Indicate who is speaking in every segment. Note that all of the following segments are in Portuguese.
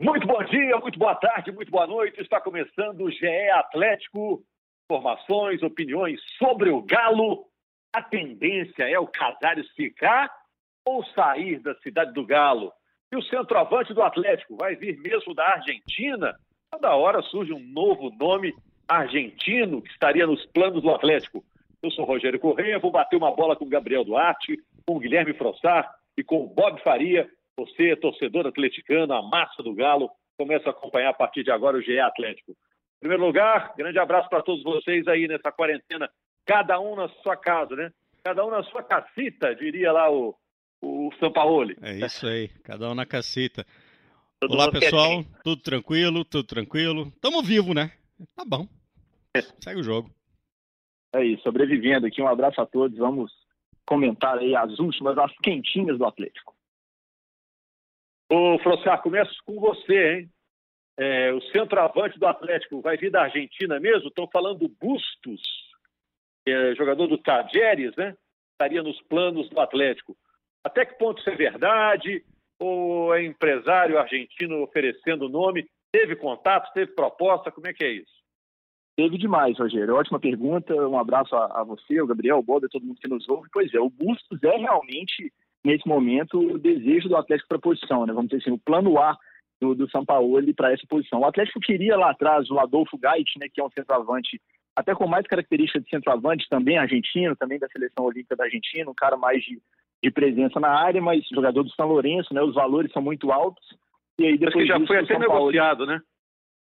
Speaker 1: Muito bom dia, muito boa tarde, muito boa noite. Está começando o GE Atlético. Informações, opiniões sobre o Galo. A tendência é o Casares ficar ou sair da cidade do Galo. E o centroavante do Atlético vai vir mesmo da Argentina? Cada hora surge um novo nome argentino que estaria nos planos do Atlético. Eu sou Rogério Correia, vou bater uma bola com o Gabriel Duarte, com o Guilherme Frossar e com o Bob Faria você, torcedor atleticano, a massa do Galo, começa a acompanhar a partir de agora o GE Atlético. Em primeiro lugar, grande abraço para todos vocês aí nessa quarentena, cada um na sua casa, né? Cada um na sua cacita, diria lá o, o Sampaoli.
Speaker 2: É isso aí, cada um na cacita. Todo Olá, pessoal, tudo tranquilo, tudo tranquilo. Tamo vivo, né? Tá bom. Segue o jogo.
Speaker 3: É isso, sobrevivendo aqui. Um abraço a todos. Vamos comentar aí as últimas, as quentinhas do Atlético.
Speaker 1: Ô, Froscar, começo com você, hein? É, o centroavante do Atlético vai vir da Argentina mesmo? Estão falando do Bustos, é jogador do Tajeres, né? Estaria nos planos do Atlético. Até que ponto isso é verdade? Ou é empresário argentino oferecendo o nome? Teve contato, teve proposta? Como é que é isso?
Speaker 3: Teve demais, Rogério. Ótima pergunta. Um abraço a, a você, o Gabriel, o Bob, a todo mundo que nos ouve. Pois é, o Bustos é realmente nesse momento, o desejo do Atlético para a posição, né? Vamos dizer assim, o plano A do, do São Paulo para essa posição. O Atlético queria lá atrás o Adolfo Gait, né, que é um centroavante até com mais características de centroavante, também argentino, também da seleção olímpica da Argentina, um cara mais de, de presença na área, mas jogador do São Lourenço, né? Os valores são muito altos.
Speaker 1: E aí depois já foi até negociado, né?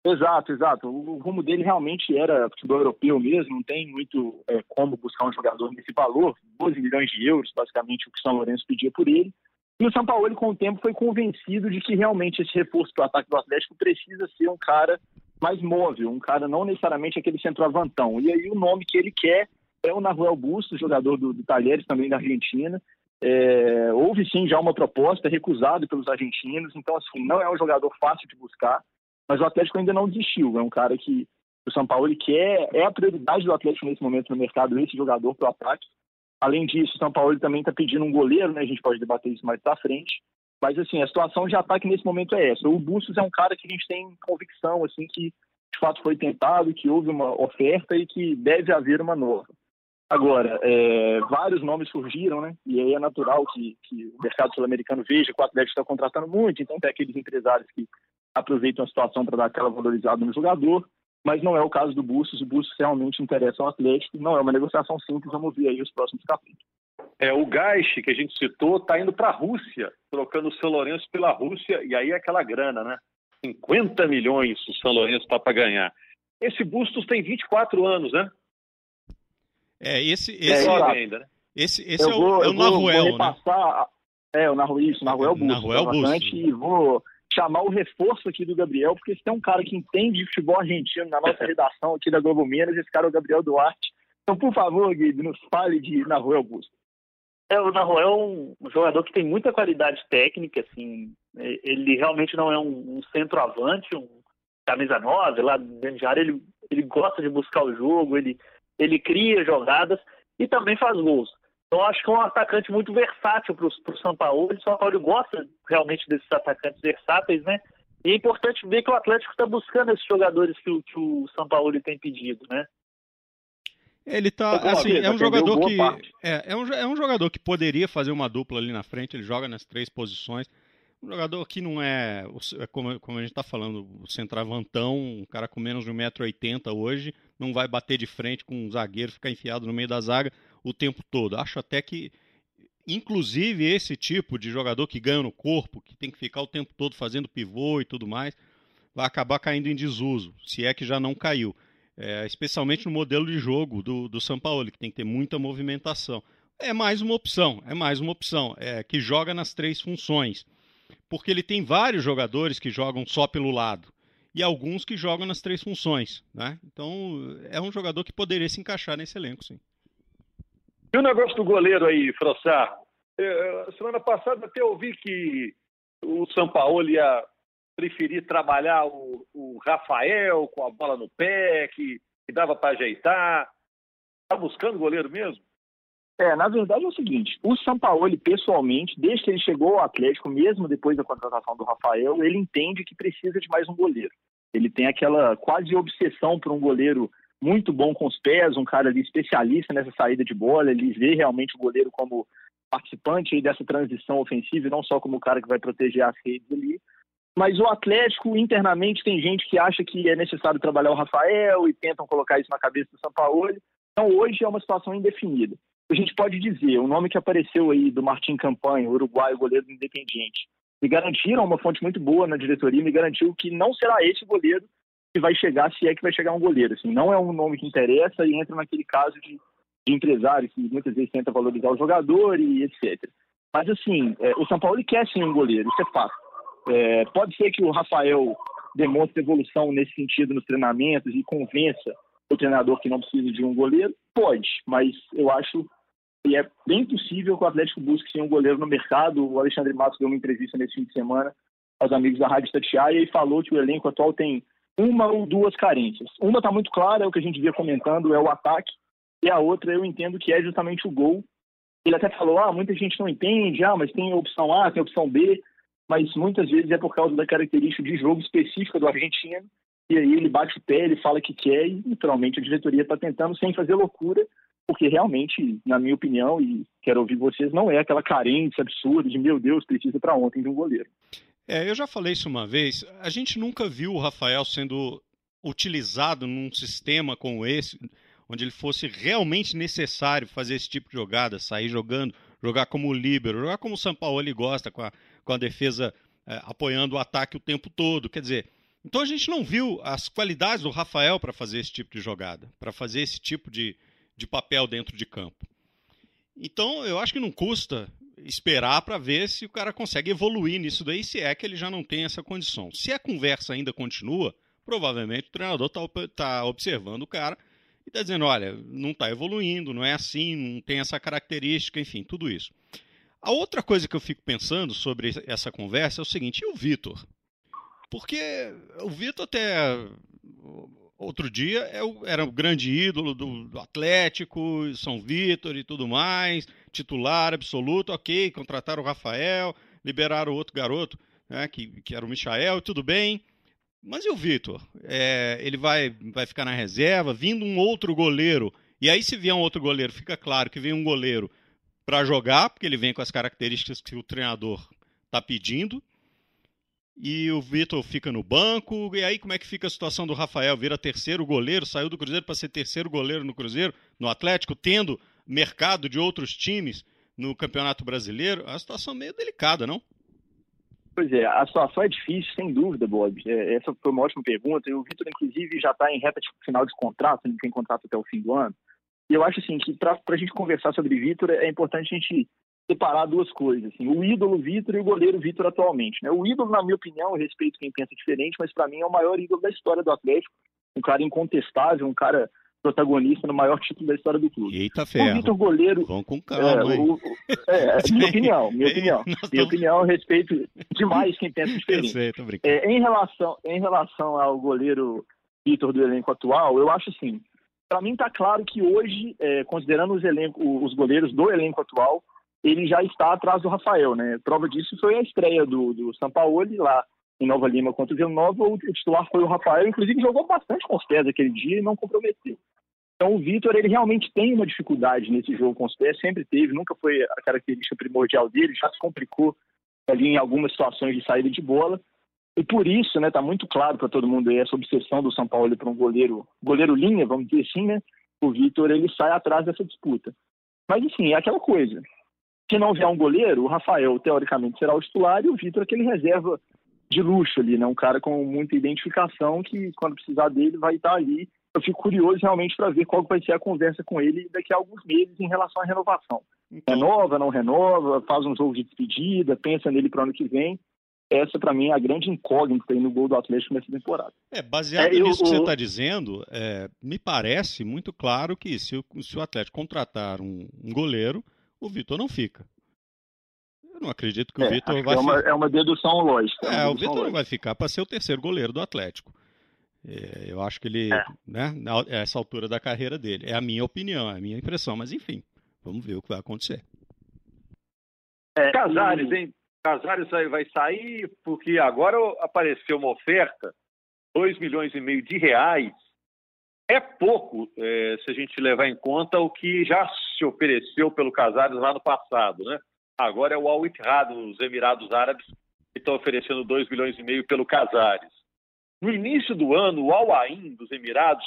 Speaker 3: Exato, exato. O rumo dele realmente era futebol europeu mesmo, não tem muito é, como buscar um jogador nesse valor, 12 milhões de euros, basicamente o que o São Lourenço pedia por ele. E o São Paulo, com o tempo, foi convencido de que realmente esse reforço para o ataque do Atlético precisa ser um cara mais móvel, um cara não necessariamente aquele centroavantão. E aí o nome que ele quer é o Nahuel Bustos, jogador do, do Talheres, também da Argentina. É, houve sim já uma proposta recusada pelos argentinos, então assim, não é um jogador fácil de buscar. Mas o Atlético ainda não desistiu. É um cara que o São Paulo ele quer, é a prioridade do Atlético nesse momento no mercado, esse jogador para o ataque. Além disso, o São Paulo também está pedindo um goleiro, né? A gente pode debater isso mais para frente. Mas assim, a situação de ataque nesse momento é essa. O Bustos é um cara que a gente tem convicção, assim, que de fato foi tentado, que houve uma oferta e que deve haver uma nova. Agora, é, vários nomes surgiram, né? E aí é natural que, que o mercado sul-americano veja que o Atlético está contratando muito, então tem aqueles empresários que aproveitam a situação para dar aquela valorizada no jogador, mas não é o caso do Bustos. O Bustos realmente interessa ao Atlético. Não é uma negociação simples, vamos ver aí os próximos capítulos.
Speaker 1: É, o Gaiche, que a gente citou, está indo para a Rússia, trocando o São Lourenço pela Rússia, e aí é aquela grana, né? 50 milhões o São Lourenço está para ganhar. Esse Bustos tem 24 anos, né?
Speaker 2: É, esse, esse é, ainda, né? Esse, esse é,
Speaker 3: vou,
Speaker 2: o, é o Naruel,
Speaker 3: vou né? É, o Naruel, isso, o Naruel Bustos. Naruel Bustos. E vou chamar o reforço aqui do Gabriel, porque se tem um cara que entende de futebol argentino na nossa redação aqui da Globo Minas, esse cara é o Gabriel Duarte. Então, por favor, Guido, nos fale de Naruel Augusto.
Speaker 4: É, o Naruel é um, jogador que tem muita qualidade técnica, assim, é, ele realmente não é um, um centroavante, um camisa 9, lá dentro de área, ele, ele gosta de buscar o jogo, ele, ele cria jogadas e também faz gols. Então, acho que é um atacante muito versátil para o São Paulo. O São Paulo gosta realmente desses atacantes versáteis, né? E é importante ver que o Atlético está buscando esses jogadores que, que, o São Paulo tem pedido, né?
Speaker 2: Ele tá, assim, é um jogador que é, é, um, é um jogador que poderia fazer uma dupla ali na frente. Ele joga nas três posições. Um jogador que não é, é como, como a gente está falando, o centravantão, um cara com menos de 1,80m hoje, não vai bater de frente com um zagueiro, ficar enfiado no meio da zaga o tempo todo. Acho até que, inclusive, esse tipo de jogador que ganha no corpo, que tem que ficar o tempo todo fazendo pivô e tudo mais, vai acabar caindo em desuso, se é que já não caiu. É, especialmente no modelo de jogo do, do São Paulo, que tem que ter muita movimentação. É mais uma opção, é mais uma opção, é, que joga nas três funções. Porque ele tem vários jogadores que jogam só pelo lado e alguns que jogam nas três funções. Né? Então é um jogador que poderia se encaixar nesse elenco, sim.
Speaker 1: E o negócio do goleiro aí, Frossar? É, semana passada até ouvi que o São Paulo ia preferir trabalhar o, o Rafael com a bola no pé, que, que dava para ajeitar. Está buscando goleiro mesmo?
Speaker 3: É, na verdade é o seguinte, o Sampaoli, pessoalmente, desde que ele chegou ao Atlético, mesmo depois da contratação do Rafael, ele entende que precisa de mais um goleiro. Ele tem aquela quase obsessão por um goleiro muito bom com os pés, um cara ali especialista nessa saída de bola, ele vê realmente o goleiro como participante dessa transição ofensiva e não só como o cara que vai proteger as redes ali. Mas o Atlético, internamente, tem gente que acha que é necessário trabalhar o Rafael e tentam colocar isso na cabeça do São Paulo. Então, hoje é uma situação indefinida a gente pode dizer, o nome que apareceu aí do Martim Campanha, uruguaio, goleiro do me garantiram uma fonte muito boa na diretoria, me garantiu que não será esse goleiro que vai chegar, se é que vai chegar um goleiro. Assim, não é um nome que interessa e entra naquele caso de, de empresário que muitas vezes tenta valorizar o jogador e etc. Mas assim, é, o São Paulo quer sim um goleiro, isso é fato. É, pode ser que o Rafael demonstre evolução nesse sentido nos treinamentos e convença o treinador que não precisa de um goleiro? Pode, mas eu acho e é bem possível que o Atlético busque sim um goleiro no mercado. O Alexandre Matos deu uma entrevista nesse fim de semana aos amigos da Rádio Tatiaia e falou que o elenco atual tem uma ou duas carências. Uma está muito clara, é o que a gente via comentando, é o ataque, e a outra eu entendo que é justamente o gol. Ele até falou, ah, muita gente não entende, ah, mas tem opção A, tem opção B, mas muitas vezes é por causa da característica de jogo específica do argentino, e aí ele bate o pé, ele fala que quer, e naturalmente a diretoria está tentando, sem fazer loucura, porque realmente, na minha opinião, e quero ouvir vocês, não é aquela carência absurda de meu Deus, precisa para ontem de um goleiro.
Speaker 2: É, eu já falei isso uma vez, a gente nunca viu o Rafael sendo utilizado num sistema como esse, onde ele fosse realmente necessário fazer esse tipo de jogada, sair jogando, jogar como líbero, jogar como o São Paulo ele gosta, com a, com a defesa é, apoiando o ataque o tempo todo. Quer dizer, então a gente não viu as qualidades do Rafael para fazer esse tipo de jogada, para fazer esse tipo de, de papel dentro de campo. Então, eu acho que não custa esperar para ver se o cara consegue evoluir nisso daí, se é que ele já não tem essa condição. Se a conversa ainda continua, provavelmente o treinador está tá observando o cara e está dizendo: olha, não está evoluindo, não é assim, não tem essa característica, enfim, tudo isso. A outra coisa que eu fico pensando sobre essa conversa é o seguinte: e o Vitor? Porque o Vitor até outro dia é era o grande ídolo do, do Atlético, São Vitor e tudo mais, titular absoluto, ok, contrataram o Rafael, liberaram o outro garoto, né, que, que era o Michael, tudo bem. Mas e o Vitor? É, ele vai, vai ficar na reserva, vindo um outro goleiro. E aí, se vier um outro goleiro, fica claro que vem um goleiro para jogar, porque ele vem com as características que o treinador está pedindo e o Vitor fica no banco. E aí, como é que fica a situação do Rafael? Vira terceiro goleiro, saiu do Cruzeiro para ser terceiro goleiro no Cruzeiro, no Atlético, tendo mercado de outros times no Campeonato Brasileiro. A situação meio delicada, não?
Speaker 3: Pois é, a situação é difícil, sem dúvida, Bob. É, essa foi uma ótima pergunta. O Vitor, inclusive, já está em reta de final de contrato, ele tem contrato até o fim do ano. E eu acho assim que para a gente conversar sobre Vitor é importante a gente separar duas coisas, assim, o ídolo Vitor e o goleiro Vitor atualmente. Né? O ídolo, na minha opinião, eu respeito quem pensa diferente, mas para mim é o maior ídolo da história do Atlético, um cara incontestável, um cara protagonista no maior título da história do clube.
Speaker 2: Eita ferro.
Speaker 3: O Vitor goleiro...
Speaker 2: Vamos com calma,
Speaker 3: é, o, é, é minha opinião, minha opinião. Minha opinião, eu respeito demais quem pensa diferente.
Speaker 2: Sei.
Speaker 3: É, em, relação, em relação ao goleiro Vitor do elenco atual, eu acho assim, para mim está claro que hoje, é, considerando os, elenco, os goleiros do elenco atual, ele já está atrás do Rafael, né? Prova disso foi a estreia do, do Sampaoli lá em Nova Lima contra o Vila Nova. O titular foi o Rafael, inclusive jogou bastante com os pés aquele dia e não comprometeu. Então o Vitor, ele realmente tem uma dificuldade nesse jogo com os pés, sempre teve, nunca foi a característica primordial dele, já se complicou ali em algumas situações de saída de bola. E por isso, né, tá muito claro para todo mundo aí essa obsessão do São Paulo para um goleiro, goleiro linha, vamos dizer assim, né? O Vitor, ele sai atrás dessa disputa. Mas, assim, é aquela coisa. Se não vier um goleiro, o Rafael, teoricamente, será o titular e o Vitor aquele reserva de luxo ali, né? Um cara com muita identificação que, quando precisar dele, vai estar ali. Eu fico curioso realmente para ver qual vai ser a conversa com ele daqui a alguns meses em relação à renovação. Renova, não renova, faz um jogo de despedida, pensa nele para o ano que vem. Essa, para mim, é a grande incógnita no gol do Atlético nessa temporada.
Speaker 2: É, baseado é, nisso eu, que você está dizendo, é, me parece muito claro que se o, se o Atlético contratar um, um goleiro, o Vitor não fica. Eu não acredito que o é, Vitor vai.
Speaker 3: É uma, é uma dedução lógica.
Speaker 2: É, é o Vitor não vai ficar para ser o terceiro goleiro do Atlético. É, eu acho que ele, é. né, essa altura da carreira dele, é a minha opinião, é a minha impressão, mas enfim, Vamos ver o que vai acontecer.
Speaker 1: É, Casares, hein? Casares vai sair porque agora apareceu uma oferta, 2 milhões e meio de reais. É pouco é, se a gente levar em conta o que já se ofereceu pelo Casares lá no passado, né? Agora é o Al Ittihad dos Emirados Árabes que está oferecendo 2 milhões e meio pelo Casares. No início do ano, o Al Ain dos Emirados,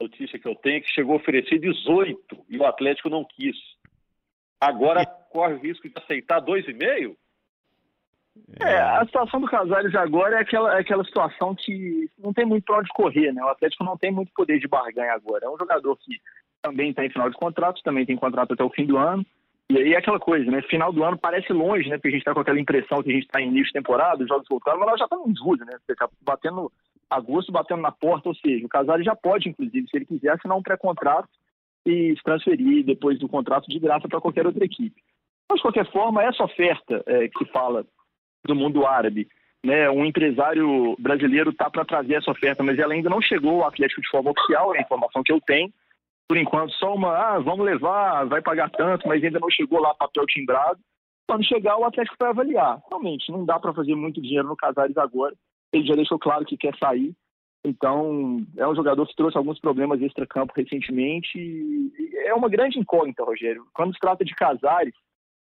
Speaker 1: notícia que eu tenho, é que chegou a oferecer 18 e o Atlético não quis. Agora corre o risco de aceitar 2,5?
Speaker 3: É, a situação do Casares agora é aquela, é aquela situação que não tem muito para onde correr, né? O Atlético não tem muito poder de barganha agora. É um jogador que também está em final de contrato, também tem contrato até o fim do ano. E aí é aquela coisa, né? Final do ano parece longe, né? Porque a gente está com aquela impressão que a gente está em início de temporada, os jogos voltaram, mas nós já estamos em julho, né? Você tá batendo agosto, batendo na porta, ou seja, o Casares já pode, inclusive, se ele quiser, assinar um pré-contrato e se transferir depois do contrato de graça para qualquer outra equipe. Mas, de qualquer forma, essa oferta é, que fala do mundo árabe, né, um empresário brasileiro está para trazer essa oferta, mas ela ainda não chegou ao Atlético de forma oficial, é a informação que eu tenho, por enquanto, só uma, ah, vamos levar, vai pagar tanto, mas ainda não chegou lá papel timbrado. Quando chegar, o Atlético vai avaliar. Realmente, não dá para fazer muito dinheiro no Casares agora. Ele já deixou claro que quer sair. Então, é um jogador que trouxe alguns problemas extra-campo recentemente. é uma grande incógnita, Rogério. Quando se trata de Casares,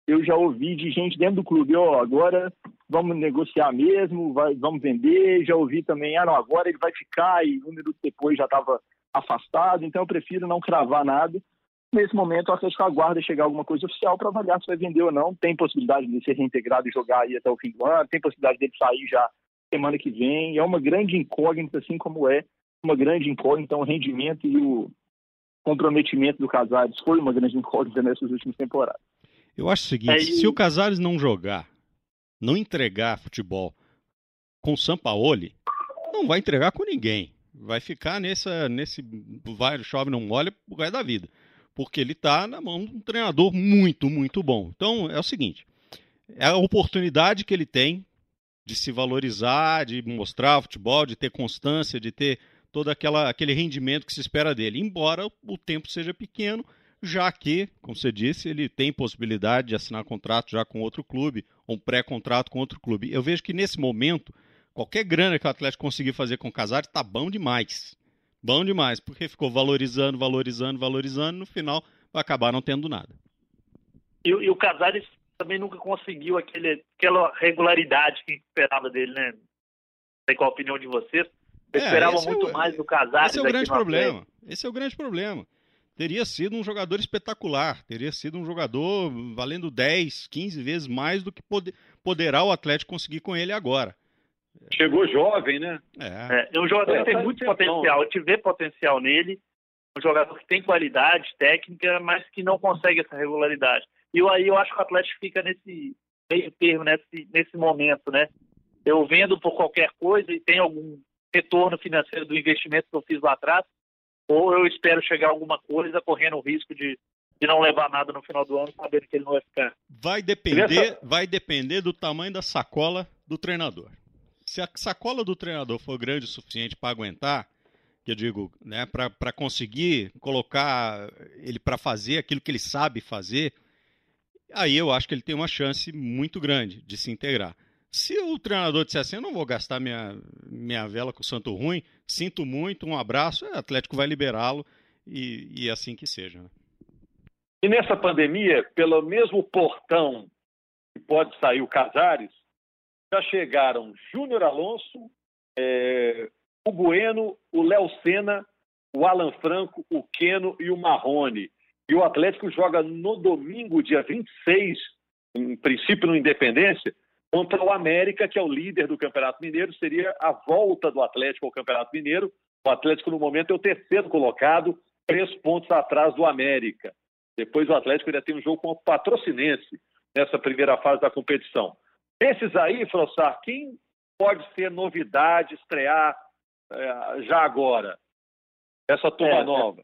Speaker 3: eu já ouvi de gente dentro do clube, ó, oh, agora vamos negociar mesmo, vai, vamos vender. Já ouvi também, ah, não, agora ele vai ficar e um minuto depois já estava afastado, então eu prefiro não cravar nada. Nesse momento, o Atlético aguarda chegar alguma coisa oficial para avaliar se vai vender ou não. Tem possibilidade de ser reintegrado e jogar aí até o fim do ano, tem possibilidade dele sair já semana que vem. É uma grande incógnita, assim como é uma grande incógnita, o rendimento e o comprometimento do Casares foi uma grande incógnita nessas últimas temporadas.
Speaker 2: Eu acho o seguinte, é, e... se o Casares não jogar, não entregar futebol com o Sampaoli, não vai entregar com ninguém vai ficar nessa, nesse vai, chove, não molha o resto da vida. Porque ele está na mão de um treinador muito, muito bom. Então é o seguinte: é a oportunidade que ele tem de se valorizar, de mostrar futebol, de ter constância, de ter todo aquela, aquele rendimento que se espera dele. Embora o tempo seja pequeno, já que, como você disse, ele tem possibilidade de assinar contrato já com outro clube, ou um pré-contrato com outro clube. Eu vejo que nesse momento Qualquer grana que o Atlético conseguir fazer com o Casares tá bom demais. Bom demais, porque ficou valorizando, valorizando, valorizando, no final vai acabar não tendo nada.
Speaker 4: E, e o Casares também nunca conseguiu aquele, aquela regularidade que esperava dele, né? Não sei qual a opinião de vocês. Eu é, esperava é muito é o, mais do Casares.
Speaker 2: Esse é o grande problema. Esse é o grande problema. Teria sido um jogador espetacular, teria sido um jogador valendo 10, 15 vezes mais do que poderá o Atlético conseguir com ele agora.
Speaker 1: Chegou jovem, né?
Speaker 4: É, é um jogador que tem tá muito potencial. Eu te vê potencial nele. Um jogador que tem qualidade técnica, mas que não consegue essa regularidade. E aí eu acho que o Atlético fica nesse meio termo, nesse, nesse momento, né? Eu vendo por qualquer coisa e tem algum retorno financeiro do investimento que eu fiz lá atrás, ou eu espero chegar a alguma coisa correndo o risco de, de não levar nada no final do ano, sabendo que ele não vai ficar.
Speaker 2: Vai depender, vai depender do tamanho da sacola do treinador se a sacola do treinador for grande o suficiente para aguentar, que eu digo, né, para conseguir colocar ele para fazer aquilo que ele sabe fazer, aí eu acho que ele tem uma chance muito grande de se integrar. Se o treinador disser assim, eu não vou gastar minha, minha vela com o Santo Ruim, sinto muito, um abraço, o Atlético vai liberá-lo e, e é assim que seja. Né?
Speaker 1: E nessa pandemia, pelo mesmo portão que pode sair o Casares, já chegaram Júnior Alonso, é, o Bueno, o Léo Senna, o Alan Franco, o Queno e o Marrone. E o Atlético joga no domingo, dia 26, em princípio no Independência, contra o América, que é o líder do Campeonato Mineiro. Seria a volta do Atlético ao Campeonato Mineiro. O Atlético, no momento, é o terceiro colocado, três pontos atrás do América. Depois o Atlético ainda tem um jogo com o Patrocinense nessa primeira fase da competição. Esses aí, Frossar, quem pode ser novidade, estrear é, já agora? Essa turma é, nova.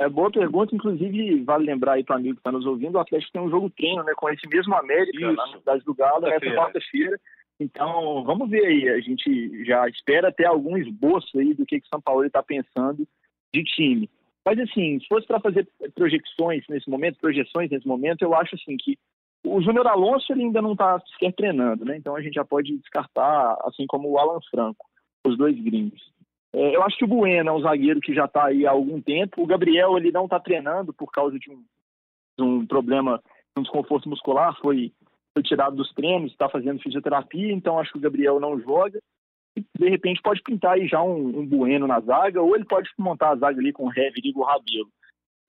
Speaker 3: É, é, boa pergunta, inclusive vale lembrar aí para o amigo que está nos ouvindo, o Atlético tem um jogo treino né, com esse mesmo América Isso. lá na cidade do Galo nessa quarta-feira. Então, vamos ver aí. A gente já espera ter algum esboço aí do que, que o São Paulo está pensando de time. Mas, assim, se fosse para fazer projeções nesse momento, projeções nesse momento, eu acho assim que o Júnior Alonso ele ainda não está sequer treinando, né? Então a gente já pode descartar, assim como o Alan Franco, os dois gringos. É, eu acho que o Bueno é um zagueiro que já está aí há algum tempo. O Gabriel ele não está treinando por causa de um, de um problema, um desconforto muscular, foi, foi tirado dos treinos, está fazendo fisioterapia, então acho que o Gabriel não joga. E, de repente pode pintar aí já um, um Bueno na zaga, ou ele pode montar a zaga ali com o Heavy e o Rabelo.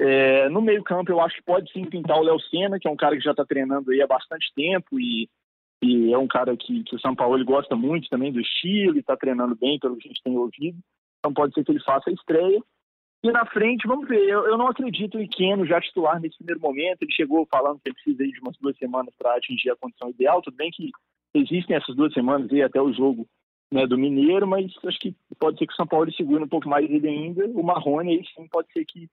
Speaker 3: É, no meio campo, eu acho que pode sim pintar o Léo Senna, que é um cara que já está treinando aí há bastante tempo e, e é um cara que, que o São Paulo gosta muito também do estilo e está treinando bem, pelo que a gente tem ouvido. Então pode ser que ele faça a estreia. E na frente, vamos ver, eu, eu não acredito em Keno já titular nesse primeiro momento. Ele chegou falando que ele precisa de umas duas semanas para atingir a condição ideal. Tudo bem que existem essas duas semanas aí até o jogo né, do Mineiro, mas acho que pode ser que o São Paulo segure um pouco mais ele ainda. O Marrone aí sim pode ser que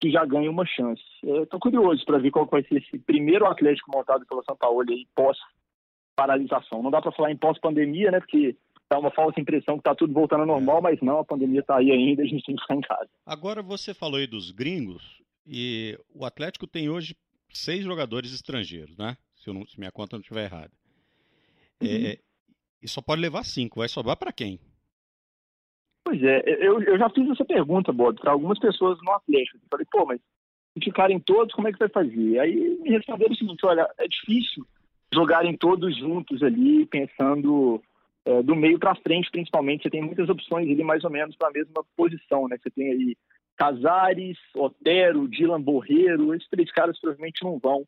Speaker 3: que já ganha uma chance. Estou curioso para ver qual vai ser esse primeiro Atlético montado pelo São Paulo aí pós-paralisação. Não dá para falar em pós-pandemia, né? Porque dá uma falsa impressão que está tudo voltando ao normal, é. mas não, a pandemia está aí ainda, a gente tem que ficar em casa.
Speaker 2: Agora você falou aí dos gringos e o Atlético tem hoje seis jogadores estrangeiros, né? Se, não, se minha conta não estiver errada. Uhum. É, e só pode levar cinco. Vai sobrar para quem?
Speaker 3: Pois é, eu, eu já fiz essa pergunta, Bob, para algumas pessoas no Atlético. Eu falei, pô, mas se ficarem todos, como é que vai fazer? Aí me responderam o seguinte: olha, é difícil jogarem todos juntos ali, pensando é, do meio para frente, principalmente. Você tem muitas opções ali, mais ou menos, para a mesma posição, né? Você tem aí Casares, Otero, Dylan Borreiro, esses três caras provavelmente não vão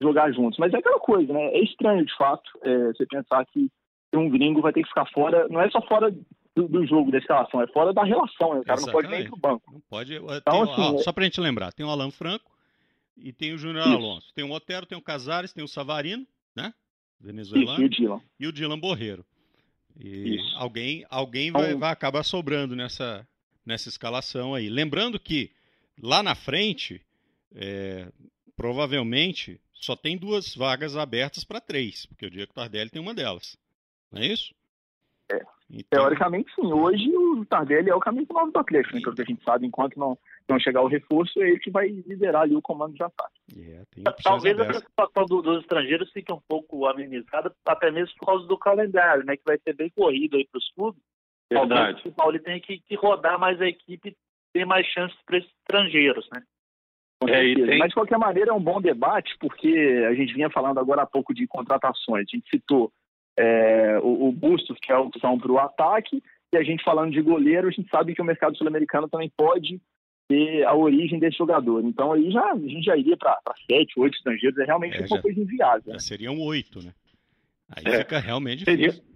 Speaker 3: jogar juntos. Mas é aquela coisa, né? É estranho, de fato, é, você pensar que um gringo vai ter que ficar fora, não é só fora do, do, jogo, da escalação, é fora da relação, né? O cara Exatamente. não pode nem ir pro banco.
Speaker 2: Não pode. Então, assim, ó, Só pra gente lembrar, tem o Alan Franco e tem o Júnior Alonso. Tem o Otero, tem o Casares, tem o Savarino, né? Venezuelano.
Speaker 3: Isso, e o Dylan.
Speaker 2: E o Dylan Borreiro. E Isso. alguém, alguém vai, então vai acabar sobrando nessa, nessa escalação aí. Lembrando que lá na frente, é, provavelmente, só tem duas vagas abertas para três, porque o Diego Tardelli tem uma delas. Não é isso?
Speaker 3: É. Então... Teoricamente, sim. Hoje o Tardelli é o caminho novo do Atlético, né? Que a gente sabe, enquanto não, não chegar o reforço, é ele que vai liderar ali o comando de ataque.
Speaker 4: Yeah, Talvez a situação do, dos estrangeiros fique um pouco amenizada, até mesmo por causa do calendário, né? Que vai ser bem corrido aí para os clubes. Verdade. O Paulo tem que, que, rodar mais a equipe ter mais chances para esses estrangeiros, né?
Speaker 3: É, tem... Mas, de qualquer maneira, é um bom debate, porque a gente vinha falando agora há pouco de contratações. A gente citou é, o, o Bustos, que é a opção para o ataque, e a gente falando de goleiro, a gente sabe que o mercado sul-americano também pode ter a origem desse jogador. Então aí já, a gente já iria para sete, oito estrangeiros, é realmente é, uma já, coisa inviável.
Speaker 2: Já seriam oito, né? Aí é. fica realmente difícil. Seria.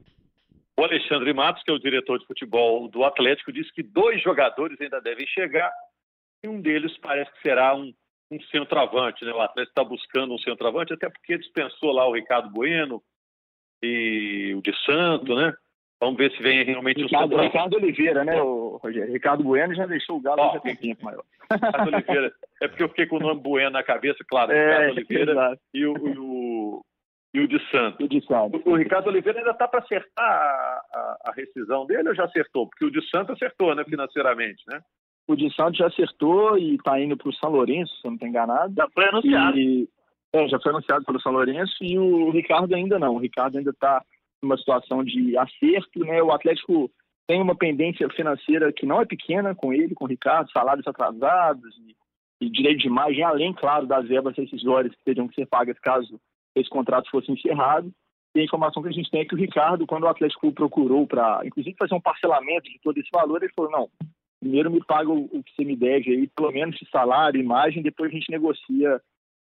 Speaker 1: O Alexandre Matos, que é o diretor de futebol do Atlético, disse que dois jogadores ainda devem chegar e um deles parece que será um, um centroavante. Né? O Atlético está buscando um centroavante, até porque dispensou lá o Ricardo Bueno, e o de Santo, né? Vamos ver se vem realmente
Speaker 3: Ricardo, um Ricardo Oliveira, né, o Rogério? Ricardo Bueno já deixou o Galo oh, já tem tempo maior.
Speaker 1: Ricardo Oliveira. É porque eu fiquei com o nome Bueno na cabeça, claro. É, Ricardo Oliveira e o, e o, e o de Santo.
Speaker 3: O, de Santo.
Speaker 1: o, o Ricardo Oliveira ainda está para acertar a, a, a, rescisão dele ou já acertou? Porque o de Santo acertou, né, financeiramente, né?
Speaker 3: O de Santo já acertou e está indo para o São Lourenço, se eu não estou enganado.
Speaker 4: Já foi anunciado. E,
Speaker 3: é, já foi anunciado pelo São Lourenço e o Ricardo ainda não. O Ricardo ainda está numa situação de acerto, né? O Atlético tem uma pendência financeira que não é pequena com ele, com o Ricardo, salários atrasados e, e direito de imagem, além, claro, das verbas rescisórias que teriam que ser pagas caso esse contrato fosse encerrado. E a informação que a gente tem é que o Ricardo, quando o Atlético procurou para, inclusive, fazer um parcelamento de todo esse valor, ele falou: não, primeiro me paga o, que você me deve aí, pelo menos de salário, imagem, depois a gente negocia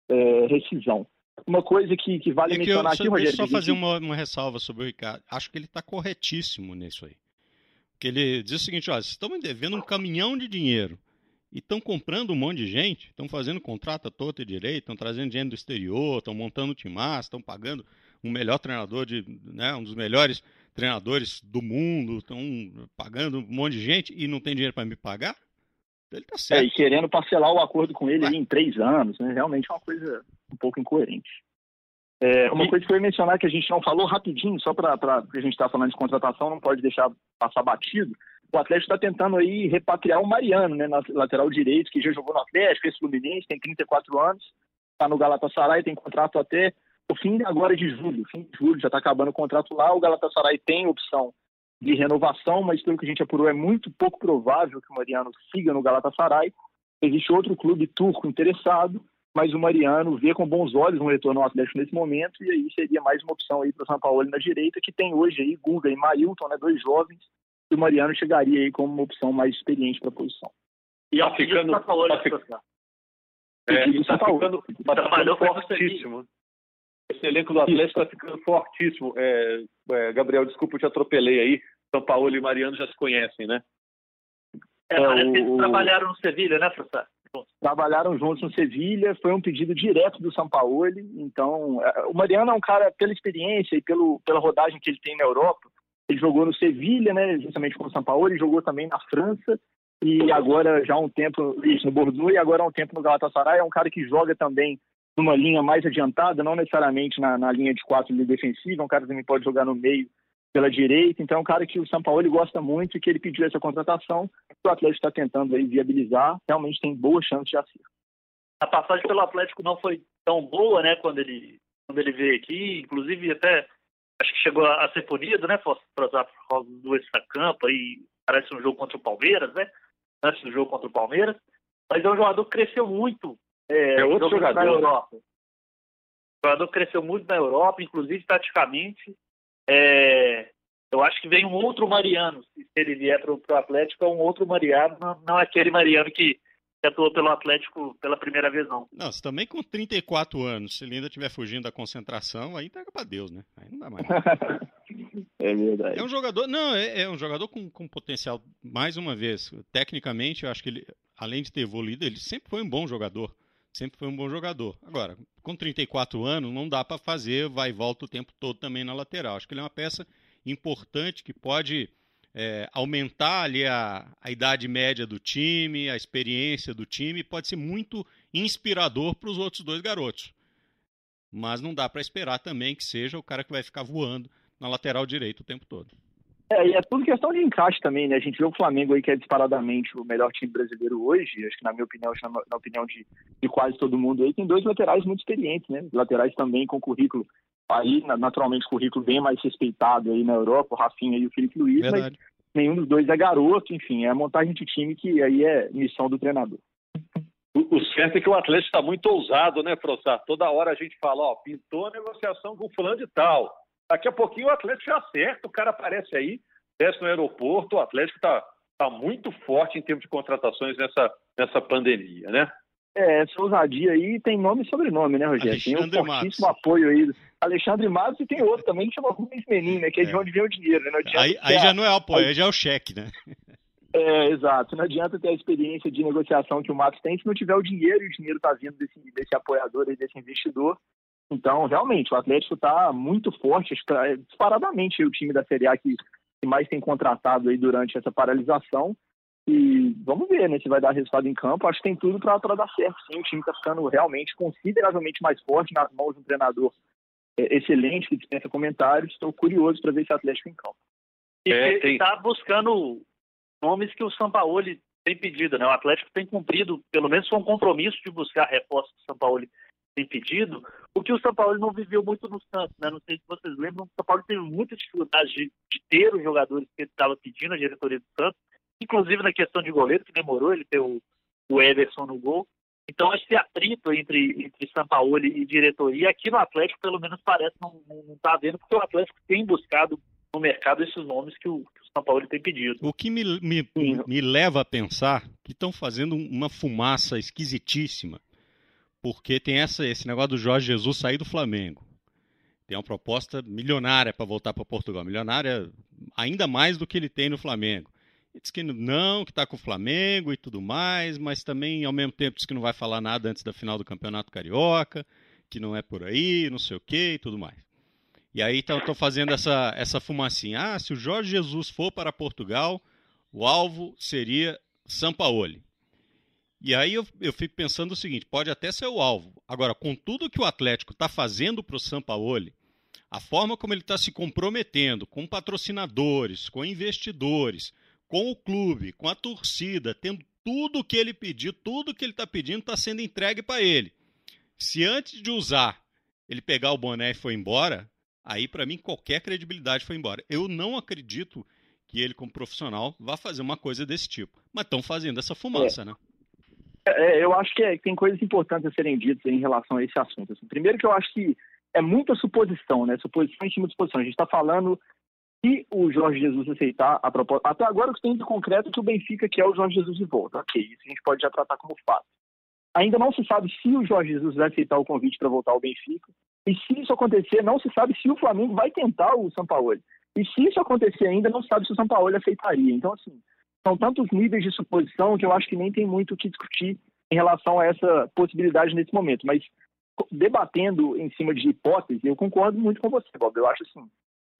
Speaker 3: é, rescisão. Uma coisa que, que vale é que mencionar eu, aqui, Rogério...
Speaker 2: Deixa eu só fazer uma, uma, ressalva sobre o Ricardo. Acho que ele está corretíssimo nisso aí. Porque ele diz o seguinte, olha, vocês estão me devendo um caminhão de dinheiro e estão comprando um monte de gente, estão fazendo contrato a todo e direito, estão trazendo dinheiro do exterior, estão montando timaço, estão pagando um melhor treinador, de, né, um dos melhores treinadores do mundo, estão pagando um monte de gente e não tem dinheiro para me pagar? Ele tá certo.
Speaker 3: É, e querendo parcelar o acordo com ele em três anos, né? Realmente é uma coisa um pouco incoerente. É, uma e... coisa que eu ia mencionar que a gente não falou rapidinho, só para a gente estar tá falando de contratação, não pode deixar passar batido. o Atlético está tentando aí repatriar o Mariano, né, na lateral direito, que já jogou no Atlético, fez Fluminense, tem 34 anos, está no Galatasaray, tem contrato até o fim agora de julho, fim de julho, já está acabando o contrato lá, o Galatasaray tem opção de renovação, mas pelo que a gente apurou é muito pouco provável que o Mariano siga no Galatasaray. Existe outro clube turco interessado, mas o Mariano vê com bons olhos um retorno ao Atlético nesse momento, e aí seria mais uma opção aí para o São Paulo na direita, que tem hoje aí Guga e Mailton, né, dois jovens, e o Mariano chegaria aí como uma opção mais experiente para a posição.
Speaker 1: E ao ficando, São Paulo, tá, fic... é, tá ficando, tá ficando fortíssimo. Esse elenco do Atlético está ficando fortíssimo. É, é, Gabriel, desculpa, eu te atropelei aí. São Paulo e Mariano já se conhecem, né?
Speaker 4: É, parece que eles trabalharam no Sevilha, né, professor?
Speaker 3: trabalharam juntos no Sevilha, foi um pedido direto do Sampaoli, então é, o Mariano é um cara, pela experiência e pelo, pela rodagem que ele tem na Europa, ele jogou no Sevilha, né, justamente com o Sampaoli, jogou também na França, e agora já há um tempo, isso, no Bordeaux, e agora há um tempo no Galatasaray, é um cara que joga também numa linha mais adiantada, não necessariamente na, na linha de quatro de defensiva, é um cara que também pode jogar no meio pela direita, então é um cara que o São Paulo gosta muito e que ele pediu essa contratação, o Atlético está tentando aí viabilizar, realmente tem boa chance de acerto.
Speaker 4: A passagem pelo Atlético não foi tão boa, né, quando ele, quando ele veio aqui, inclusive até acho que chegou a, ser punido, né, por causa do extra-campo, aí parece um jogo contra o Palmeiras, né, antes do jogo contra o Palmeiras, mas é um jogador que cresceu muito
Speaker 1: é, é outro jogador na Europa.
Speaker 4: O jogador cresceu muito na Europa, inclusive taticamente, é, eu acho que vem um outro Mariano, se ele vier para o Atlético, é um outro Mariano, não, não aquele Mariano que atuou pelo Atlético pela primeira vez, não.
Speaker 2: Não, se também com 34 anos, se ele ainda estiver fugindo da concentração, aí pega para Deus, né? Aí não dá mais.
Speaker 3: é verdade.
Speaker 2: É um jogador, não, é, é um jogador com, com potencial, mais uma vez, tecnicamente, eu acho que ele, além de ter evoluído, ele sempre foi um bom jogador sempre foi um bom jogador. Agora, com 34 anos, não dá para fazer vai e volta o tempo todo também na lateral. Acho que ele é uma peça importante que pode é, aumentar ali a, a idade média do time, a experiência do time, pode ser muito inspirador para os outros dois garotos. Mas não dá para esperar também que seja o cara que vai ficar voando na lateral direito o tempo todo.
Speaker 3: É, e é tudo questão de encaixe também, né? A gente vê o Flamengo aí que é disparadamente o melhor time brasileiro hoje, acho que na minha opinião, na, na opinião de, de, quase todo mundo aí, tem dois laterais muito experientes, né? Laterais também com currículo, aí naturalmente currículo bem mais respeitado aí na Europa, o Rafinha e o Felipe Luiz, Verdade. mas nenhum dos dois é garoto, enfim, é a montagem de time que aí é missão do treinador.
Speaker 1: O, certo é que o Atlético está muito ousado, né, Frossar? Toda hora a gente fala, ó, pintou a negociação com fulano de tal Daqui a pouquinho o Atlético já acerta, o cara aparece aí, desce no aeroporto, o Atlético está tá muito forte em termos de contratações nessa, nessa pandemia, né?
Speaker 3: É, essa ousadia aí tem nome e sobrenome, né, Rogério? Alexandre tem um fortíssimo Matos. apoio aí. Alexandre Matos e tem outro também que chama Rubens Menin, né? Que é, é. de onde vem o dinheiro, né?
Speaker 2: aí, aí já não é apoio, aí já é o cheque, né?
Speaker 3: É, exato. Não adianta ter a experiência de negociação que o Matos tem se não tiver o dinheiro, e o dinheiro está vindo desse, desse apoiador e desse investidor. Então, realmente, o Atlético está muito forte, tá, é disparadamente o time da Série A que, que mais tem contratado aí durante essa paralisação. E vamos ver né, se vai dar resultado em campo. Acho que tem tudo para dar certo. Sim, o time está ficando realmente consideravelmente mais forte nas mãos de um treinador é, excelente que dispensa comentários. Estou curioso para ver esse Atlético em campo.
Speaker 4: E é, está buscando nomes que o Sampaoli tem pedido. Né? O Atlético tem cumprido, pelo menos foi um compromisso de buscar reforços do Sampaoli tem pedido, o que o São Paulo não viveu muito no Santos, né? Não sei se vocês lembram, o São Paulo teve muita dificuldade de, de ter os jogadores que ele estava pedindo, a diretoria do Santos, inclusive na questão de goleiro, que demorou ele ter o, o Everson no gol. Então, esse atrito entre, entre São Paulo e diretoria, aqui no Atlético, pelo menos, parece não estar tá havendo, porque o Atlético tem buscado no mercado esses nomes que o, que o São Paulo tem pedido.
Speaker 2: O que me, me, me leva a pensar que estão fazendo uma fumaça esquisitíssima porque tem essa, esse negócio do Jorge Jesus sair do Flamengo. Tem uma proposta milionária para voltar para Portugal, milionária ainda mais do que ele tem no Flamengo. Ele diz que não, que está com o Flamengo e tudo mais, mas também ao mesmo tempo diz que não vai falar nada antes da final do Campeonato Carioca, que não é por aí, não sei o que e tudo mais. E aí estou fazendo essa, essa fumacinha. Ah, se o Jorge Jesus for para Portugal, o alvo seria Sampaoli. E aí eu, eu fico pensando o seguinte: pode até ser o alvo. Agora, com tudo que o Atlético está fazendo para o Sampaoli, a forma como ele está se comprometendo com patrocinadores, com investidores, com o clube, com a torcida, tendo tudo o que ele pediu, tudo que ele está pedindo está sendo entregue para ele. Se antes de usar ele pegar o boné e foi embora, aí para mim qualquer credibilidade foi embora. Eu não acredito que ele, como profissional, vá fazer uma coisa desse tipo. Mas estão fazendo essa fumaça,
Speaker 3: é.
Speaker 2: né?
Speaker 3: É, eu acho que é, tem coisas importantes a serem ditas em relação a esse assunto. Assim, primeiro que eu acho que é muita suposição, né? Suposição em cima de suposição. A gente está falando se o Jorge Jesus aceitar a proposta. Até agora o que tem de concreto é que o Benfica quer o Jorge Jesus de volta. Ok, isso a gente pode já tratar como fato. Ainda não se sabe se o Jorge Jesus vai aceitar o convite para voltar ao Benfica. E se isso acontecer, não se sabe se o Flamengo vai tentar o São Paulo. E se isso acontecer ainda, não se sabe se o São Paulo aceitaria. Então, assim, são tantos níveis de suposição que eu acho que nem tem muito o que discutir em relação a essa possibilidade nesse momento. Mas debatendo em cima de hipóteses, eu concordo muito com você, Bob. Eu acho assim,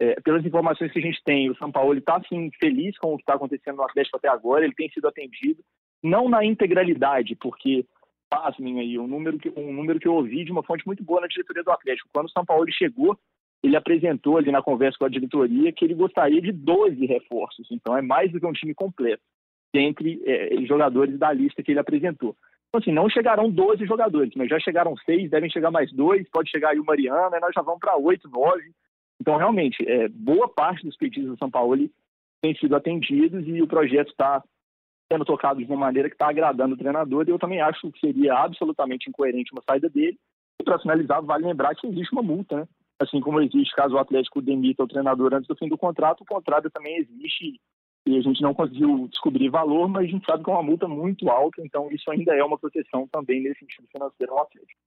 Speaker 3: é, pelas informações que a gente tem, o São Paulo está assim feliz com o que está acontecendo no Atlético até agora. Ele tem sido atendido, não na integralidade, porque pasmem aí um número que um número que eu ouvi de uma fonte muito boa na diretoria do Atlético. Quando o São Paulo chegou, ele apresentou ali na conversa com a diretoria que ele gostaria de 12 reforços. Então é mais do que um time completo entre é, jogadores da lista que ele apresentou. Então, assim, não chegarão 12 jogadores, mas já chegaram seis, devem chegar mais dois, pode chegar aí o Mariano, e nós já vamos para oito, nove. Então, realmente, é, boa parte dos pedidos do São Paulo têm sido atendidos e o projeto está sendo tocado de uma maneira que está agradando o treinador. E eu também acho que seria absolutamente incoerente uma saída dele. E para finalizar, vale lembrar que existe uma multa, né? Assim como existe caso o Atlético demita o treinador antes do fim do contrato, o contrato também existe e a gente não conseguiu descobrir valor, mas a gente sabe que é uma multa muito alta, então isso ainda é uma proteção também nesse sentido financeiro ao Atlético.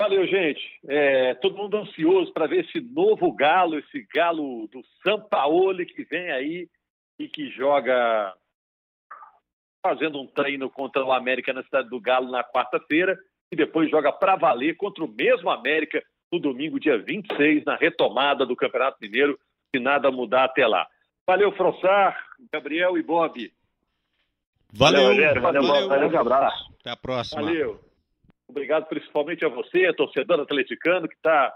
Speaker 1: Valeu, gente. É, todo mundo ansioso para ver esse novo galo, esse galo do Sampaoli que vem aí e que joga fazendo um treino contra o América na cidade do Galo na quarta-feira e depois joga para valer contra o mesmo América no domingo, dia 26, na retomada do Campeonato Mineiro, se nada mudar até lá. Valeu, Frossar, Gabriel e Bob.
Speaker 2: Valeu,
Speaker 3: Valeu, valeu, valeu, valeu, um abraço.
Speaker 2: Até a próxima.
Speaker 1: Valeu. Obrigado principalmente a você, torcedor atleticano, que está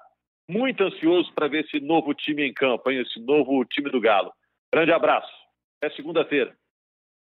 Speaker 1: muito ansioso para ver esse novo time em campo, hein? esse novo time do Galo. Grande abraço. Até segunda-feira.